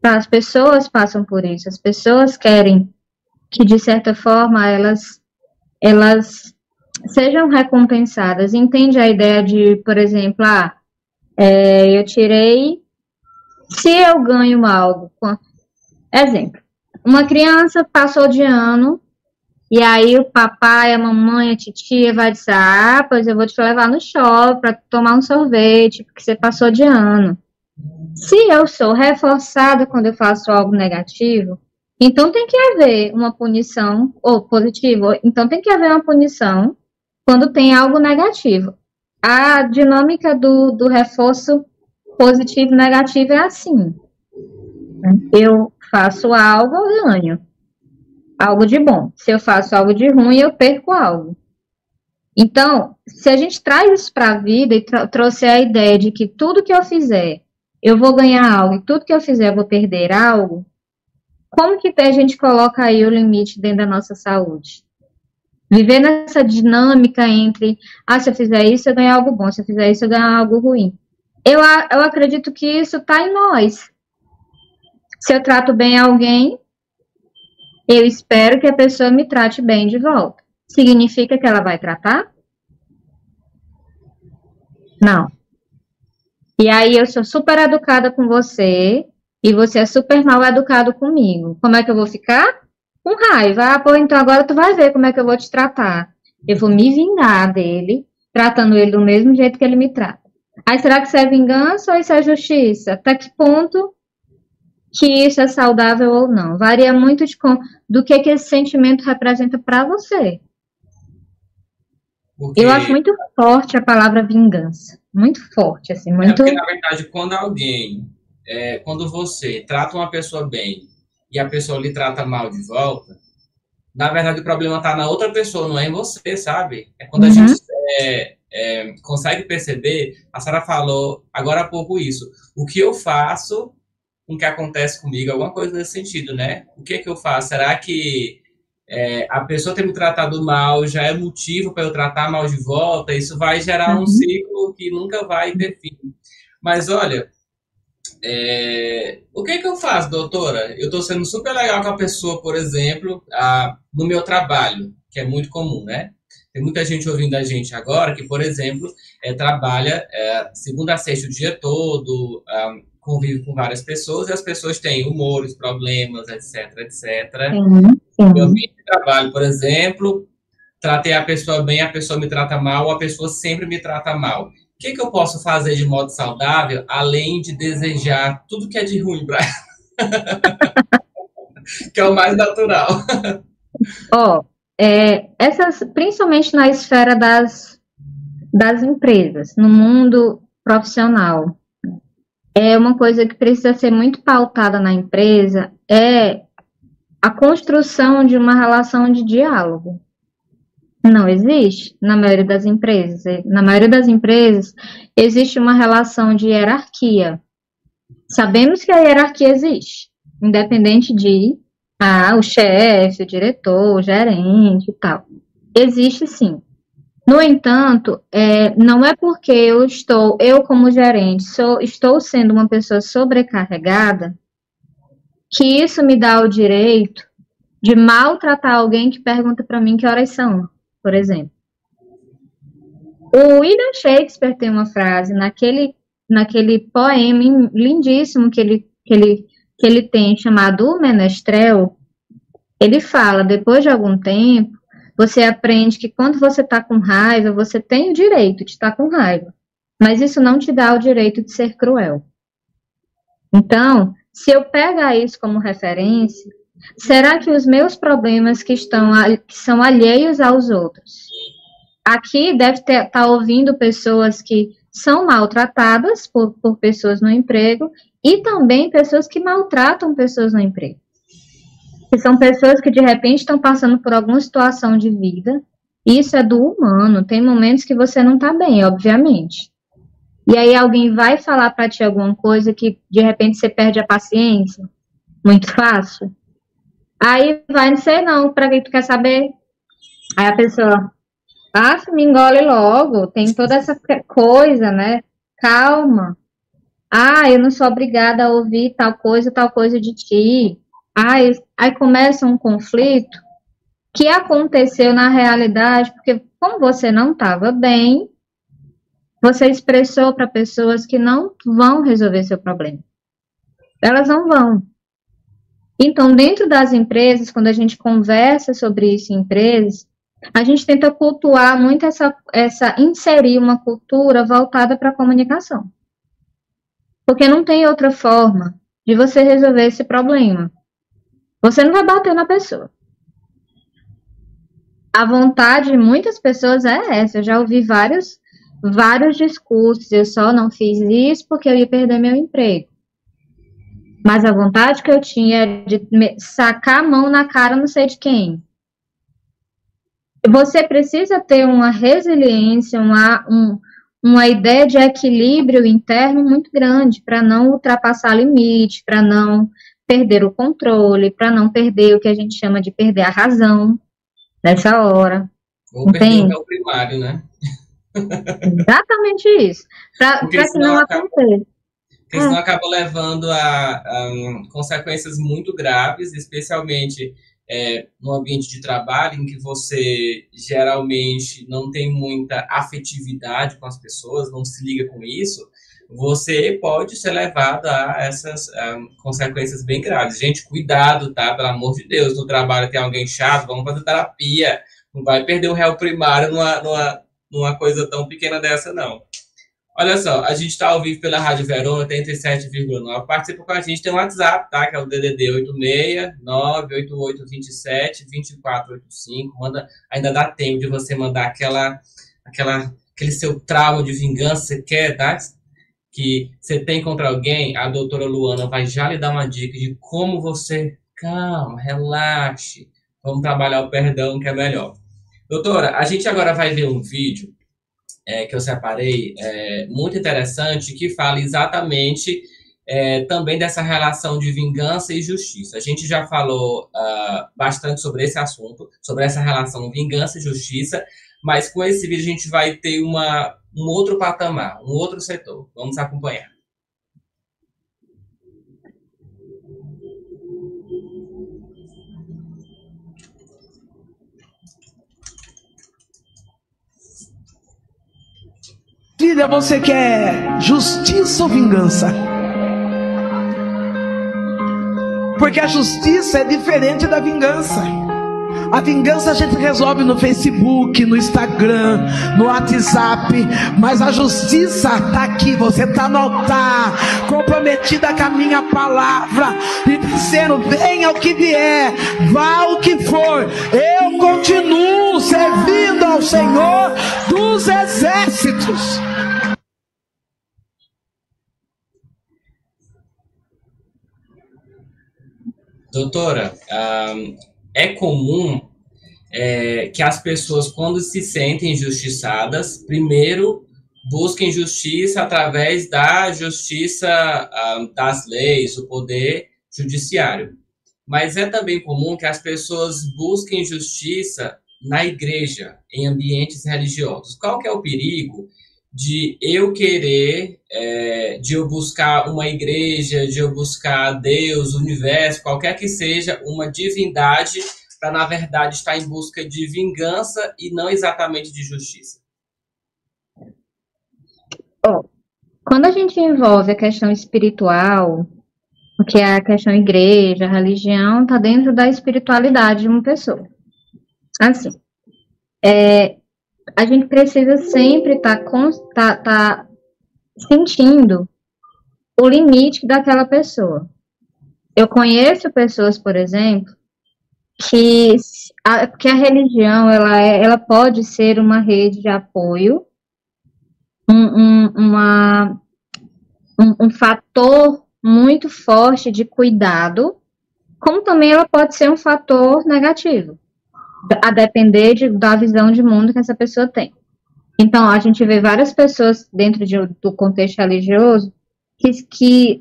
As pessoas passam por isso, as pessoas querem que de certa forma elas elas sejam recompensadas. Entende a ideia de, por exemplo, ah, é, eu tirei, se eu ganho algo, exemplo, uma criança passou de ano e aí o papai, a mamãe, a titia vai dizer, ah, pois eu vou te levar no shopping para tomar um sorvete, porque você passou de ano. Se eu sou reforçada quando eu faço algo negativo, então tem que haver uma punição, ou positivo, então tem que haver uma punição quando tem algo negativo. A dinâmica do, do reforço positivo e negativo é assim. Eu faço algo, eu ganho. Algo de bom. Se eu faço algo de ruim, eu perco algo. Então, se a gente traz isso para a vida e trouxe a ideia de que tudo que eu fizer, eu vou ganhar algo, e tudo que eu fizer, eu vou perder algo, como que a gente coloca aí o limite dentro da nossa saúde? Viver nessa dinâmica entre, ah, se eu fizer isso, eu ganho algo bom, se eu fizer isso, eu ganho algo ruim. Eu, eu acredito que isso está em nós. Se eu trato bem alguém, eu espero que a pessoa me trate bem de volta. Significa que ela vai tratar? Não. E aí eu sou super educada com você, e você é super mal educado comigo. Como é que eu vou ficar? Com raiva. Ah, pô, então agora tu vai ver como é que eu vou te tratar. Eu vou me vingar dele, tratando ele do mesmo jeito que ele me trata. Aí será que isso é vingança ou isso é justiça? Até que ponto que isso é saudável ou não? Varia muito de, do que, que esse sentimento representa para você. Porque... Eu acho muito forte a palavra vingança. Muito forte, assim, muito... É porque, na verdade, quando alguém, é, quando você trata uma pessoa bem e a pessoa lhe trata mal de volta, na verdade o problema está na outra pessoa, não é em você, sabe? É quando uhum. a gente é, é, consegue perceber, a Sara falou agora há pouco isso, o que eu faço com o que acontece comigo, alguma coisa nesse sentido, né? O que é que eu faço? Será que é, a pessoa ter me tratado mal já é motivo para eu tratar mal de volta? Isso vai gerar uhum. um ciclo que nunca vai ter fim. Mas olha, é, o que é que eu faço, doutora? Eu estou sendo super legal com a pessoa, por exemplo, a, no meu trabalho, que é muito comum, né? Tem muita gente ouvindo a gente agora que, por exemplo, é, trabalha é, segunda a sexta o dia todo, um, convive com várias pessoas e as pessoas têm humores, problemas, etc, etc. Uhum. Eu ambiente de trabalho, por exemplo, tratei a pessoa bem, a pessoa me trata mal, a pessoa sempre me trata mal. O que, que eu posso fazer de modo saudável, além de desejar tudo que é de ruim para <laughs> que é o mais natural. <laughs> Ó, oh, é, essas, principalmente na esfera das, das empresas, no mundo profissional, é uma coisa que precisa ser muito pautada na empresa, é a construção de uma relação de diálogo. Não existe na maioria das empresas. Na maioria das empresas existe uma relação de hierarquia. Sabemos que a hierarquia existe, independente de ah, o chefe, o diretor, o gerente e tal. Existe sim. No entanto, é, não é porque eu estou, eu como gerente, sou, estou sendo uma pessoa sobrecarregada, que isso me dá o direito de maltratar alguém que pergunta para mim que horas são, por exemplo. O William Shakespeare tem uma frase naquele, naquele poema lindíssimo que ele, que, ele, que ele tem chamado O Menestrel. Ele fala, depois de algum tempo, você aprende que quando você está com raiva, você tem o direito de estar com raiva, mas isso não te dá o direito de ser cruel. Então, se eu pegar isso como referência, será que os meus problemas que estão que são alheios aos outros? Aqui deve estar tá ouvindo pessoas que são maltratadas por, por pessoas no emprego e também pessoas que maltratam pessoas no emprego que são pessoas que de repente estão passando por alguma situação de vida. Isso é do humano. Tem momentos que você não está bem, obviamente. E aí alguém vai falar para ti alguma coisa que de repente você perde a paciência. Muito fácil. Aí vai, não sei não, para quem tu quer saber. Aí a pessoa, passa, me engole logo. Tem toda essa coisa, né? Calma. Ah, eu não sou obrigada a ouvir tal coisa, tal coisa de ti. Aí, aí começa um conflito que aconteceu na realidade, porque como você não estava bem, você expressou para pessoas que não vão resolver seu problema. Elas não vão. Então, dentro das empresas, quando a gente conversa sobre isso em empresas, a gente tenta cultuar muito essa, essa inserir uma cultura voltada para a comunicação. Porque não tem outra forma de você resolver esse problema. Você não vai bater na pessoa. A vontade de muitas pessoas é essa. Eu já ouvi vários, vários discursos. Eu só não fiz isso porque eu ia perder meu emprego. Mas a vontade que eu tinha era de sacar a mão na cara não sei de quem. Você precisa ter uma resiliência, uma, um, uma ideia de equilíbrio interno muito grande para não ultrapassar limite, para não perder o controle, para não perder o que a gente chama de perder a razão nessa hora. Ou Entende? perder o primário, né? Exatamente isso. Para que não acaba, aconteça. Porque senão é. acaba levando a, a um, consequências muito graves, especialmente é, no ambiente de trabalho, em que você geralmente não tem muita afetividade com as pessoas, não se liga com isso, você pode ser levado a essas um, consequências bem graves. Gente, cuidado, tá? Pelo amor de Deus, no trabalho tem alguém chato, vamos fazer terapia. Não vai perder o réu primário numa, numa, numa coisa tão pequena dessa, não. Olha só, a gente está ao vivo pela Rádio Verona 87,9. Participa com a gente, tem um WhatsApp, tá? Que é o DDD 86 98827 2485. Manda, ainda dá tempo de você mandar aquela, aquela, aquele seu trauma de vingança, você quer, tá? Que você tem contra alguém, a doutora Luana vai já lhe dar uma dica de como você. Calma, relaxe. Vamos trabalhar o perdão, que é melhor. Doutora, a gente agora vai ver um vídeo é, que eu separei, é, muito interessante, que fala exatamente é, também dessa relação de vingança e justiça. A gente já falou uh, bastante sobre esse assunto, sobre essa relação vingança e justiça, mas com esse vídeo a gente vai ter uma, um outro patamar, um outro setor. Vamos acompanhar. Filha, você quer justiça ou vingança? Porque a justiça é diferente da vingança. A vingança a gente resolve no Facebook, no Instagram, no WhatsApp, mas a justiça está aqui. Você está no altar, comprometida com a minha palavra, e dizendo: venha o que vier, vá o que for, eu continuo servindo ao Senhor dos exércitos. Doutora, é comum é, que as pessoas, quando se sentem injustiçadas, primeiro busquem justiça através da justiça das leis, o poder judiciário. Mas é também comum que as pessoas busquem justiça na igreja, em ambientes religiosos. Qual que é o perigo de eu querer, é, de eu buscar uma igreja, de eu buscar Deus, universo, qualquer que seja, uma divindade, para na verdade estar em busca de vingança e não exatamente de justiça? Oh, quando a gente envolve a questão espiritual, o que é a questão igreja, religião, está dentro da espiritualidade de uma pessoa. Assim, é, a gente precisa sempre estar tá, tá, tá sentindo o limite daquela pessoa. Eu conheço pessoas, por exemplo, que a, que a religião ela, é, ela pode ser uma rede de apoio, um, um, uma, um, um fator muito forte de cuidado, como também ela pode ser um fator negativo a depender de, da visão de mundo que essa pessoa tem. Então, a gente vê várias pessoas dentro de, do contexto religioso que, que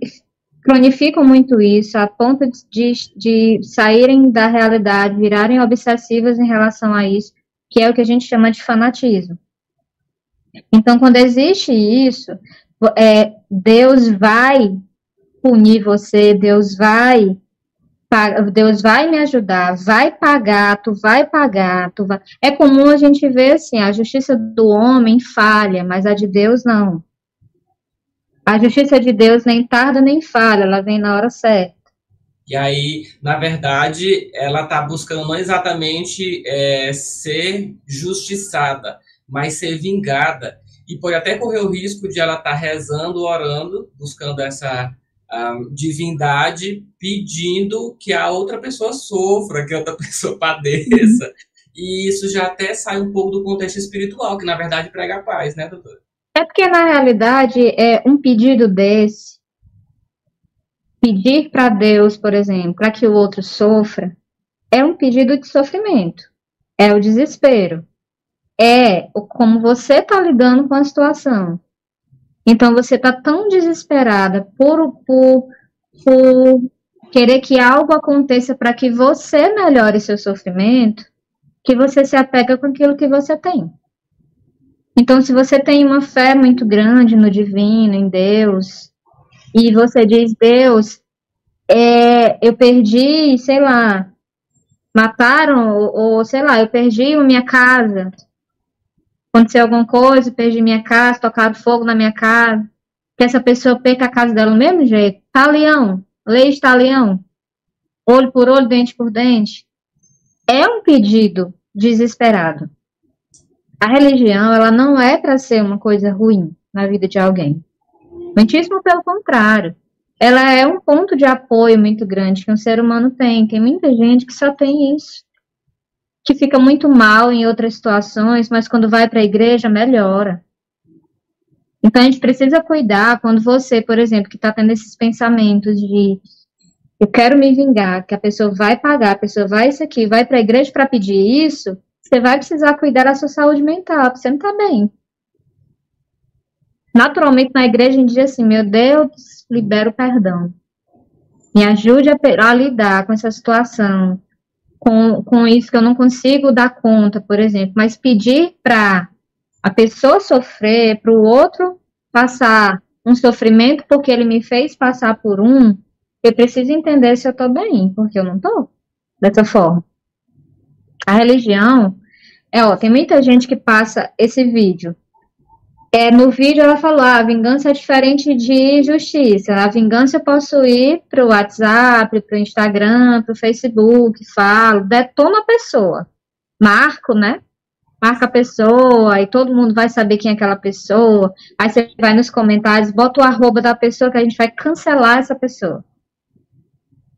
cronificam muito isso, a ponto de, de saírem da realidade, virarem obsessivas em relação a isso, que é o que a gente chama de fanatismo. Então, quando existe isso, é, Deus vai punir você, Deus vai Deus vai me ajudar, vai pagar, tu vai pagar, tu vai. É comum a gente ver assim, a justiça do homem falha, mas a de Deus não. A justiça de Deus nem tarda nem falha, ela vem na hora certa. E aí, na verdade, ela está buscando não exatamente é, ser justiçada, mas ser vingada. E pode até correr o risco de ela estar tá rezando, orando, buscando essa divindade pedindo que a outra pessoa sofra, que a outra <laughs> pessoa padeça. E isso já até sai um pouco do contexto espiritual, que na verdade prega a paz, né, doutor? É porque na realidade é um pedido desse, pedir para Deus, por exemplo, para que o outro sofra, é um pedido de sofrimento, é o desespero, é como você está lidando com a situação. Então você está tão desesperada por, por, por querer que algo aconteça para que você melhore seu sofrimento, que você se apega com aquilo que você tem. Então, se você tem uma fé muito grande no divino, em Deus, e você diz, Deus, é, eu perdi, sei lá, mataram, ou, ou sei lá, eu perdi a minha casa, aconteceu alguma coisa, perdi minha casa, tocaram fogo na minha casa, que essa pessoa perca a casa dela do mesmo jeito. Talião, lei de talião, olho por olho, dente por dente. É um pedido desesperado. A religião, ela não é para ser uma coisa ruim. na vida de alguém. Muitíssimo pelo contrário. Ela é um ponto de apoio muito grande que um ser humano tem. Tem muita gente que só tem isso. Que fica muito mal em outras situações, mas quando vai para a igreja, melhora. Então a gente precisa cuidar quando você, por exemplo, que está tendo esses pensamentos de eu quero me vingar, que a pessoa vai pagar, a pessoa vai isso aqui, vai para a igreja para pedir isso, você vai precisar cuidar da sua saúde mental, porque você não está bem. Naturalmente, na igreja, a gente diz assim: meu Deus, libera o perdão. Me ajude a, a lidar com essa situação, com, com isso que eu não consigo dar conta, por exemplo. Mas pedir para a pessoa sofrer, para o outro passar um sofrimento porque ele me fez passar por um, eu preciso entender se eu estou bem, porque eu não estou dessa forma. A religião, é, ó, tem muita gente que passa esse vídeo. É, no vídeo ela falou, ah, a vingança é diferente de justiça. A vingança eu posso ir para o WhatsApp, para o Instagram, para o Facebook, falo, detono a pessoa. Marco, né? Marca a pessoa e todo mundo vai saber quem é aquela pessoa. Aí você vai nos comentários, bota o arroba da pessoa que a gente vai cancelar essa pessoa.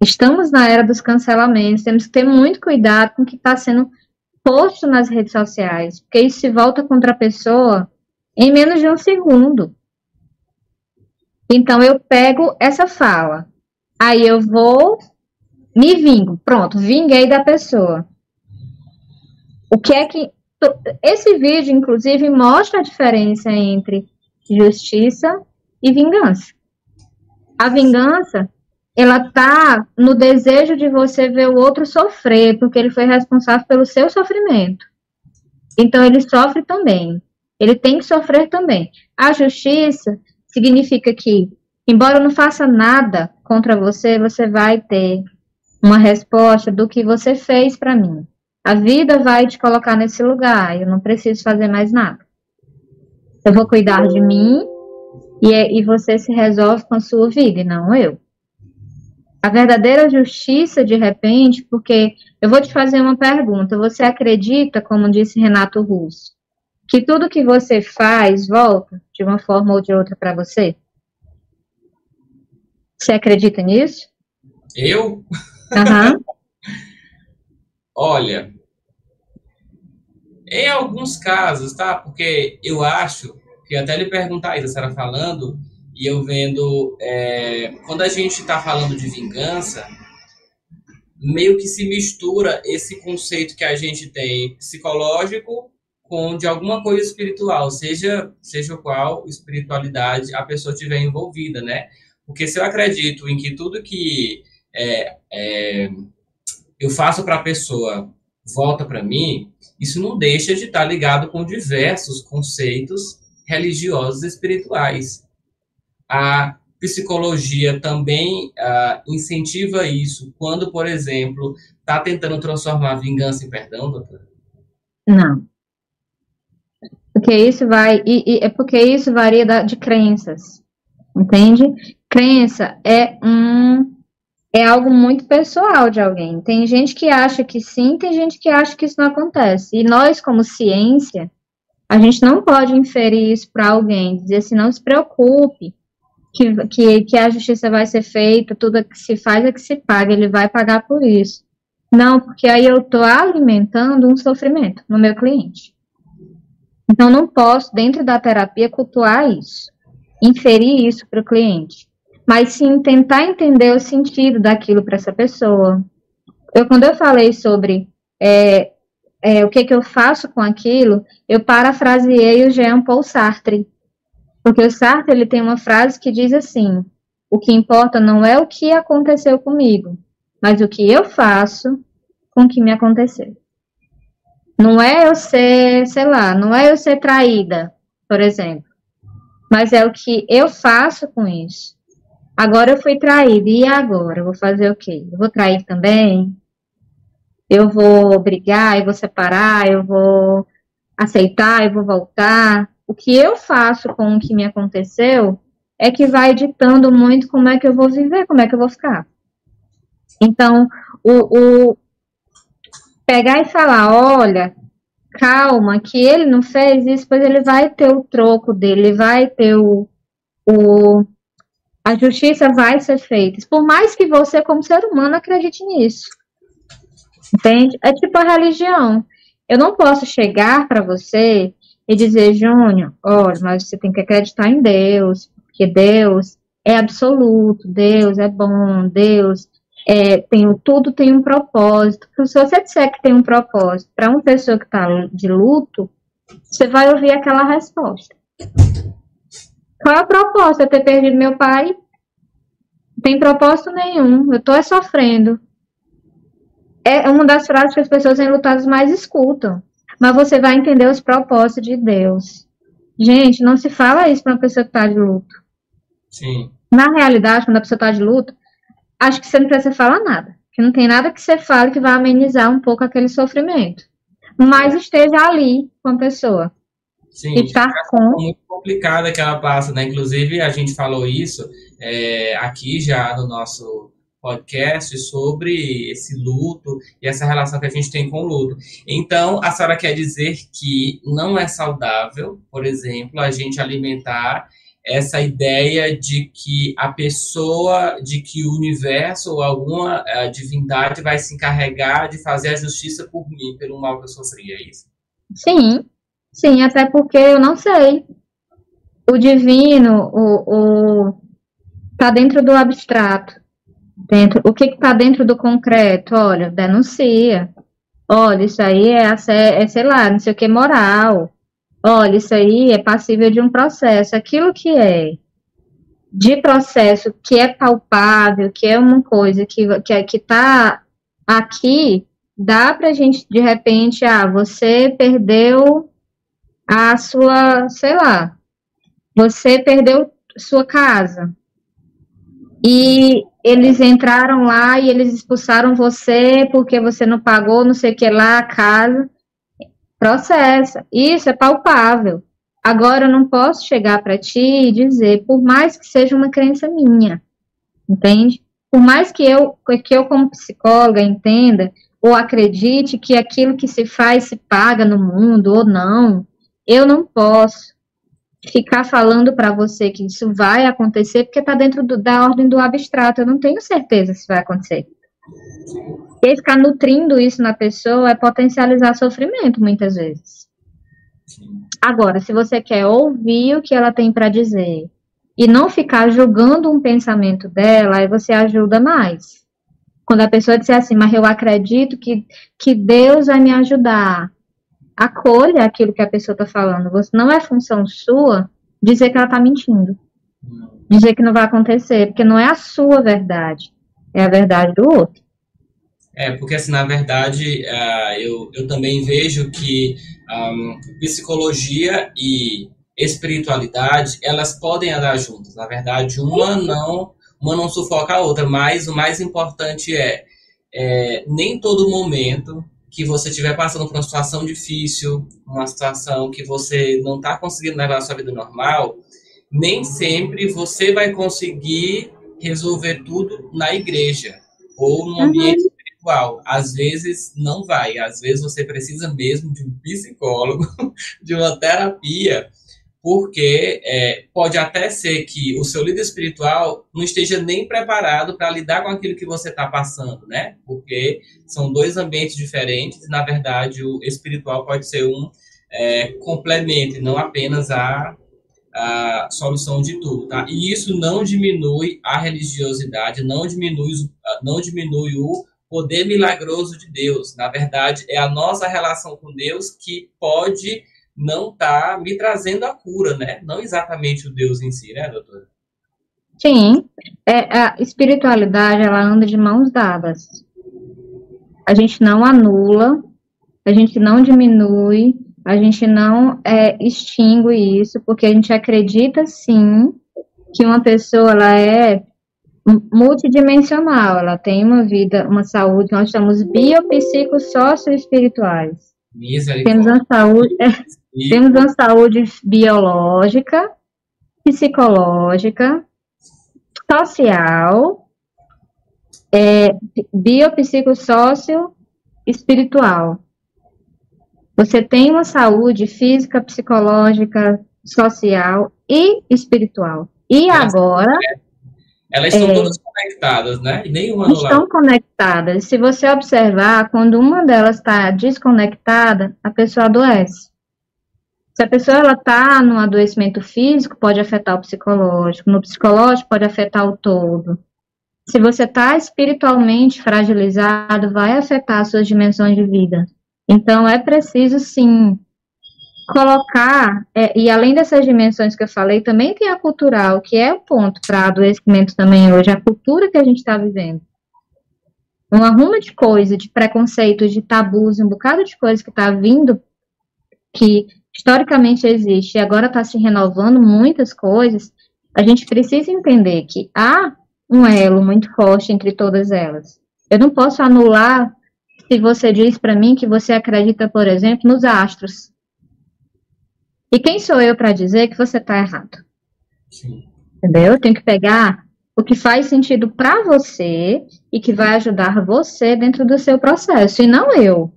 Estamos na era dos cancelamentos, temos que ter muito cuidado com o que está sendo posto nas redes sociais, porque isso se volta contra a pessoa em menos de um segundo. Então eu pego essa fala, aí eu vou, me vingo, pronto, vinguei da pessoa. O que é que. Esse vídeo, inclusive, mostra a diferença entre justiça e vingança. A vingança ela tá no desejo de você ver o outro sofrer, porque ele foi responsável pelo seu sofrimento. Então ele sofre também. Ele tem que sofrer também. A justiça significa que, embora eu não faça nada contra você, você vai ter uma resposta do que você fez para mim. A vida vai te colocar nesse lugar, eu não preciso fazer mais nada. Eu vou cuidar de mim e, é, e você se resolve com a sua vida, e não eu a verdadeira justiça de repente, porque eu vou te fazer uma pergunta. Você acredita, como disse Renato Russo, que tudo que você faz volta de uma forma ou de outra para você? Você acredita nisso? Eu? Uhum. <laughs> Olha, em alguns casos, tá? Porque eu acho que até lhe perguntar isso, a senhora falando, e eu vendo é, quando a gente está falando de vingança meio que se mistura esse conceito que a gente tem psicológico com de alguma coisa espiritual, seja seja qual espiritualidade a pessoa tiver envolvida, né? Porque se eu acredito em que tudo que é, é, eu faço para a pessoa volta para mim, isso não deixa de estar tá ligado com diversos conceitos religiosos espirituais a psicologia também incentiva isso quando, por exemplo, está tentando transformar vingança em perdão, doutora? Não. Porque isso vai. E, e, é porque isso varia da, de crenças. Entende? Crença é um. É algo muito pessoal de alguém. Tem gente que acha que sim, tem gente que acha que isso não acontece. E nós, como ciência, a gente não pode inferir isso para alguém, dizer assim, não se preocupe, que, que, que a justiça vai ser feita, tudo que se faz é que se paga, ele vai pagar por isso. Não, porque aí eu estou alimentando um sofrimento no meu cliente. Então, não posso, dentro da terapia, cultuar isso, inferir isso para o cliente, mas sim tentar entender o sentido daquilo para essa pessoa. Eu, quando eu falei sobre é, é, o que, que eu faço com aquilo, eu parafraseei o Jean Paul Sartre, porque o Sartre ele tem uma frase que diz assim: o que importa não é o que aconteceu comigo, mas o que eu faço com o que me aconteceu. Não é eu ser, sei lá, não é eu ser traída, por exemplo, mas é o que eu faço com isso. Agora eu fui traída, e agora? Eu vou fazer o quê? Eu vou trair também? Eu vou brigar, eu vou separar, eu vou aceitar, eu vou voltar? o que eu faço com o que me aconteceu é que vai ditando muito como é que eu vou viver, como é que eu vou ficar. Então, o, o pegar e falar, olha, calma que ele não fez isso, pois ele vai ter o troco dele, vai ter o, o a justiça vai ser feita. Por mais que você, como ser humano, acredite nisso. Entende? É tipo a religião. Eu não posso chegar para você e dizer, Júnior, olha, mas você tem que acreditar em Deus, porque Deus é absoluto, Deus é bom, Deus é, tem, tudo tem um propósito. Se você disser que tem um propósito para uma pessoa que está de luto, você vai ouvir aquela resposta. Qual é o propósito? Eu ter perdido meu pai? Não tem propósito nenhum. Eu estou é sofrendo. É uma das frases que as pessoas enlutadas mais escutam. Mas você vai entender os propósitos de Deus. Gente, não se fala isso para uma pessoa que está de luto. Sim. Na realidade, quando a pessoa está de luto, acho que você não precisa falar nada. Que não tem nada que você fale que vai amenizar um pouco aquele sofrimento. Mas esteja ali com a pessoa. Sim, tá com... muito complicada que ela passa, né? Inclusive, a gente falou isso é, aqui já no nosso podcast sobre esse luto e essa relação que a gente tem com o luto. Então, a senhora quer dizer que não é saudável, por exemplo, a gente alimentar essa ideia de que a pessoa, de que o universo ou alguma uh, divindade vai se encarregar de fazer a justiça por mim, pelo mal que eu sofri, é isso? Sim, sim, até porque eu não sei. O divino, o, o tá dentro do abstrato. Dentro, o que está dentro do concreto? Olha, denuncia. Olha, isso aí é, é, sei lá, não sei o que, moral olha, isso aí é passível de um processo. Aquilo que é de processo, que é palpável, que é uma coisa que que que está aqui, dá para a gente de repente, ah, você perdeu a sua, sei lá, você perdeu sua casa e eles entraram lá e eles expulsaram você porque você não pagou, não sei o que lá a casa processa. Isso é palpável. Agora, eu não posso chegar para ti e dizer, por mais que seja uma crença minha, entende? Por mais que eu, que eu como psicóloga, entenda ou acredite que aquilo que se faz se paga no mundo ou não, eu não posso ficar falando para você que isso vai acontecer porque está dentro do, da ordem do abstrato. Eu não tenho certeza se vai acontecer. E ficar nutrindo isso na pessoa é potencializar sofrimento, muitas vezes. Agora, se você quer ouvir o que ela tem para dizer e não ficar julgando um pensamento dela, aí você ajuda mais. Quando a pessoa disser assim, mas eu acredito que, que Deus vai me ajudar, acolha aquilo que a pessoa está falando. Você não é função sua dizer que ela está mentindo. Dizer que não vai acontecer, porque não é a sua verdade, é a verdade do outro. É, porque assim, na verdade, uh, eu, eu também vejo que um, psicologia e espiritualidade, elas podem andar juntas. Na verdade, uma não, uma não sufoca a outra, mas o mais importante é, é nem todo momento que você estiver passando por uma situação difícil, uma situação que você não está conseguindo levar a sua vida normal, nem sempre você vai conseguir resolver tudo na igreja ou no ambiente uhum igual. Às vezes não vai, às vezes você precisa mesmo de um psicólogo, <laughs> de uma terapia, porque é, pode até ser que o seu líder espiritual não esteja nem preparado para lidar com aquilo que você está passando, né? Porque são dois ambientes diferentes, e, na verdade, o espiritual pode ser um é, complemento, e não apenas a, a solução de tudo, tá? E isso não diminui a religiosidade, não diminui, não diminui o poder milagroso de Deus. Na verdade, é a nossa relação com Deus que pode não estar tá me trazendo a cura, né? Não exatamente o Deus em si, né, doutora? Sim, é, a espiritualidade ela anda de mãos dadas. A gente não anula, a gente não diminui, a gente não é, extingue isso, porque a gente acredita sim que uma pessoa ela é multidimensional, ela tem uma vida, uma saúde, nós chamamos biopsicos socioespirituais. Temos uma saúde, é, temos uma saúde biológica, psicológica, social, é, biopsicossócio espiritual. Você tem uma saúde física, psicológica, social e espiritual. E Elas- agora Elas estão É. todas conectadas, né? E nenhuma estão conectadas. Se você observar, quando uma delas está desconectada, a pessoa adoece. Se a pessoa ela está num adoecimento físico, pode afetar o psicológico. No psicológico, pode afetar o todo. Se você está espiritualmente fragilizado, vai afetar as suas dimensões de vida. Então, é preciso, sim, colocar, é, e além dessas dimensões que eu falei, também tem a cultural, que é o ponto para adoecimento também hoje, a cultura que a gente está vivendo. Um arrumo de coisa, de preconceitos, de tabus, um bocado de coisa que está vindo, que historicamente existe e agora está se renovando muitas coisas, a gente precisa entender que há um elo muito forte entre todas elas. Eu não posso anular se você diz para mim que você acredita, por exemplo, nos astros. E quem sou eu para dizer que você está errado? Sim. Entendeu? Eu tenho que pegar o que faz sentido para você e que vai ajudar você dentro do seu processo, e não eu.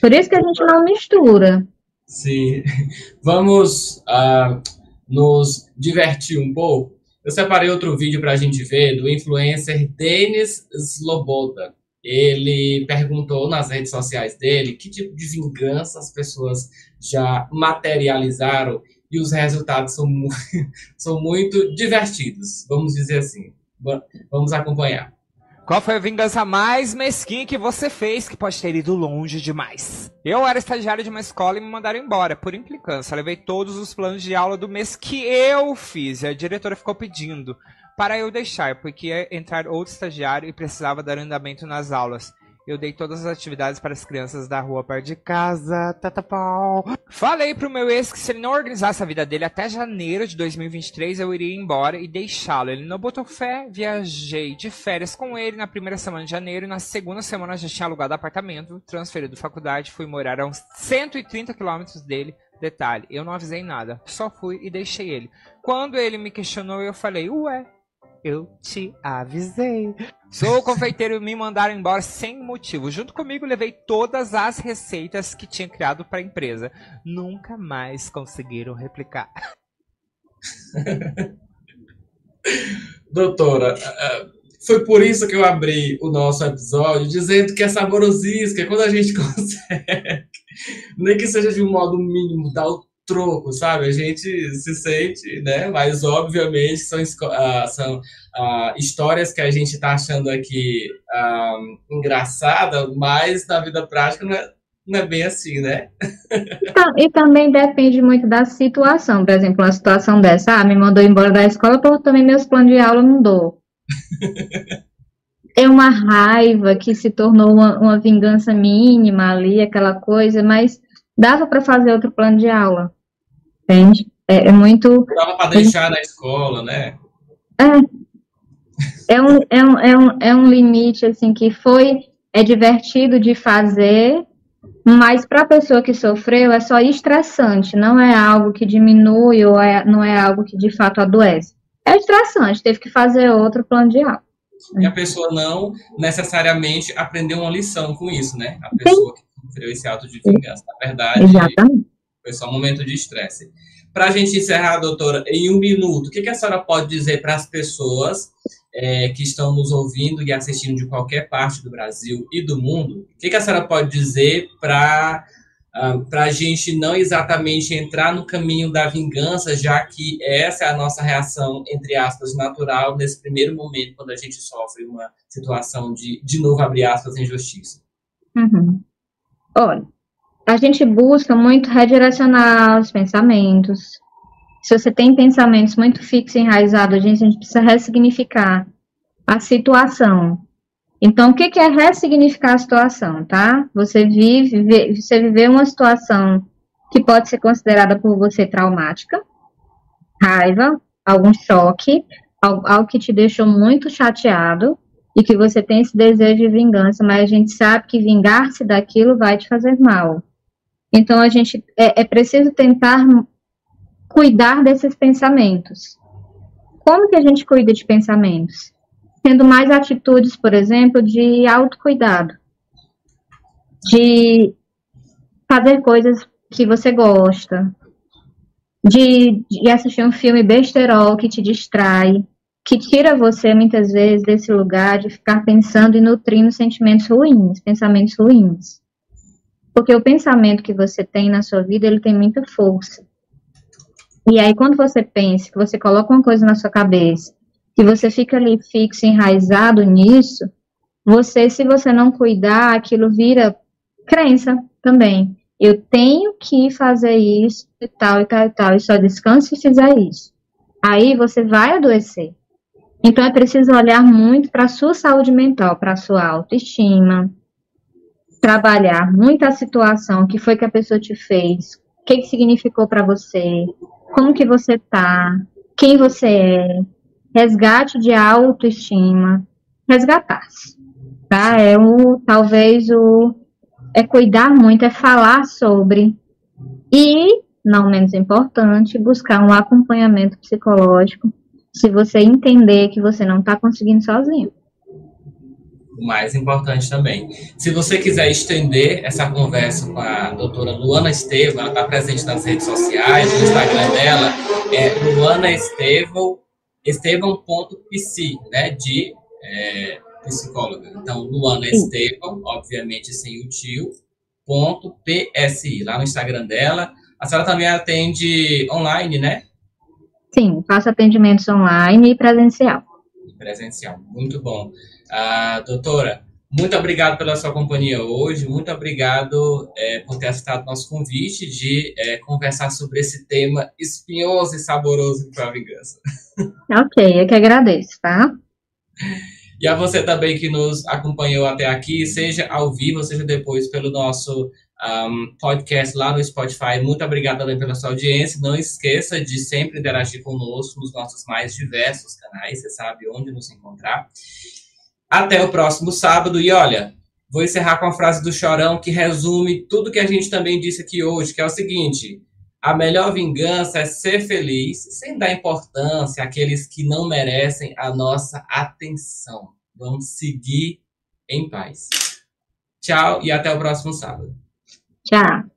Por isso que a gente não mistura. Sim. <laughs> Vamos ah, nos divertir um pouco. Eu separei outro vídeo para a gente ver do influencer Denis Sloboda. Ele perguntou nas redes sociais dele que tipo de vingança as pessoas já materializaram e os resultados são, mu <laughs> são muito divertidos, vamos dizer assim. Va- Vamos acompanhar. Qual foi a vingança mais mesquinha que você fez que pode ter ido longe demais? Eu era estagiário de uma escola e me mandaram embora, por implicância. Levei todos os planos de aula do mês que eu fiz e a diretora ficou pedindo para eu deixar, porque ia entrar outro estagiário e precisava dar andamento nas aulas. Eu dei todas as atividades para as crianças da rua perto de casa. Tatapau. Falei pro meu ex que se ele não organizasse a vida dele até janeiro de 2023, eu iria embora e deixá-lo. Ele não botou fé, viajei de férias com ele na primeira semana de janeiro e na segunda semana já tinha alugado apartamento, transferido faculdade, fui morar a uns 130 quilômetros dele. Detalhe, eu não avisei nada, só fui e deixei ele. Quando ele me questionou, eu falei, ué, eu te avisei. Sou confeiteiro e me mandaram embora sem motivo. Junto comigo, levei todas as receitas que tinha criado para a empresa. Nunca mais conseguiram replicar. <laughs> Doutora, ah, foi por isso que eu abri o nosso episódio dizendo que é saborosisca, é quando a gente <laughs> consegue, nem que seja de um modo mínimo, dar o troco, sabe? A gente se sente, né? Mas obviamente são, ah, são ah, histórias que a gente está achando aqui ah, engraçada, mas na vida prática não é, não é bem assim, né? Então, e também depende muito da situação. Por exemplo, uma situação dessa, ah, me mandou embora da escola, porque também meus planos de aula eu não dou. <laughs> É uma raiva que se tornou uma, uma vingança mínima ali, aquela coisa, mas dava para fazer outro plano de aula. Entende? É, é muito. Dava para deixar na escola, né? É um, é, um, é, um, é um limite, assim, que foi. É divertido de fazer, mas para a pessoa que sofreu é só estressante, não é algo que diminui ou é, não é algo que de fato adoece. É estressante, teve que fazer outro plano de aula. E a pessoa não necessariamente aprendeu uma lição com isso, né? A pessoa que sofreu esse ato de vingança. Na verdade, Exatamente. foi só um momento de estresse. Para a gente encerrar, doutora, em um minuto, o que, que a senhora pode dizer para as pessoas é, que estão nos ouvindo e assistindo de qualquer parte do Brasil e do mundo? O que, que a senhora pode dizer para para a gente não exatamente entrar no caminho da vingança, já que essa é a nossa reação, entre aspas, natural nesse primeiro momento, quando a gente sofre uma situação de, de novo, abrir aspas, injustiça? Uhum. Olha, a gente busca muito redirecionar os pensamentos. Se você tem pensamentos muito fixos e enraizados, a gente, a gente precisa ressignificar a situação. Então, o que, é ressignificar a situação, tá? Você vive, vê- você viveu uma situação que pode ser considerada por você traumática, raiva, algum choque, algo, algo que te deixou muito chateado, e que você tem esse desejo de vingança, mas a gente sabe que vingar-se daquilo vai te fazer mal. Então a gente é, é preciso tentar cuidar desses pensamentos. Como que a gente cuida de pensamentos? Tendo mais atitudes, por exemplo, de autocuidado. de fazer coisas que você gosta, de, de assistir um filme besterol que te distrai, que tira você muitas vezes desse lugar de ficar pensando e nutrindo sentimentos ruins, pensamentos ruins. Porque o pensamento que você tem na sua vida, ele tem muita força. E aí, quando você pensa, que você coloca uma coisa na sua cabeça, que você fica ali fixo, enraizado nisso, você, se você não cuidar, aquilo vira crença também. Eu tenho que fazer isso e tal e tal e tal, e só descanso se fizer isso. Aí você vai adoecer. Então é preciso olhar muito para a sua saúde mental, para a sua autoestima, trabalhar muito a situação, o que foi que a pessoa te fez, o que, que significou para você, como que você tá, quem você é, resgate de autoestima, resgatar-se, tá? É o, talvez o, é cuidar muito, é falar sobre e, não menos importante, buscar um acompanhamento psicológico se você entender que você não está conseguindo sozinho. O mais importante também. Se você quiser estender essa conversa com a doutora Luana Estevam, ela está presente nas redes sociais, no Instagram dela, é Luana Estevão, estevão.psi, né, de é, psicóloga. Então, Luana Estevão, obviamente sem o tio, ponto PSI, lá no Instagram dela. A senhora também atende online, né? Sim, faço atendimentos online e presencial. Presencial, muito bom. Ah, doutora, muito obrigado pela sua companhia hoje, muito obrigado é, por ter aceitado nosso convite de é, conversar sobre esse tema espinhoso e saboroso foi a vingança. <laughs> Ok, eu que agradeço, tá? E a você também que nos acompanhou até aqui, seja ao vivo, seja depois pelo nosso um, podcast lá no Spotify. Muito obrigado também pela sua audiência. Não esqueça de sempre interagir conosco nos nossos mais diversos canais. Você sabe onde nos encontrar. Até o próximo sábado. E olha, vou encerrar com a frase do Chorão que resume tudo que a gente também disse aqui hoje, que é o seguinte. A melhor vingança é ser feliz, sem dar importância àqueles que não merecem a nossa atenção. Vamos seguir em paz. Tchau e até o próximo sábado. Tchau.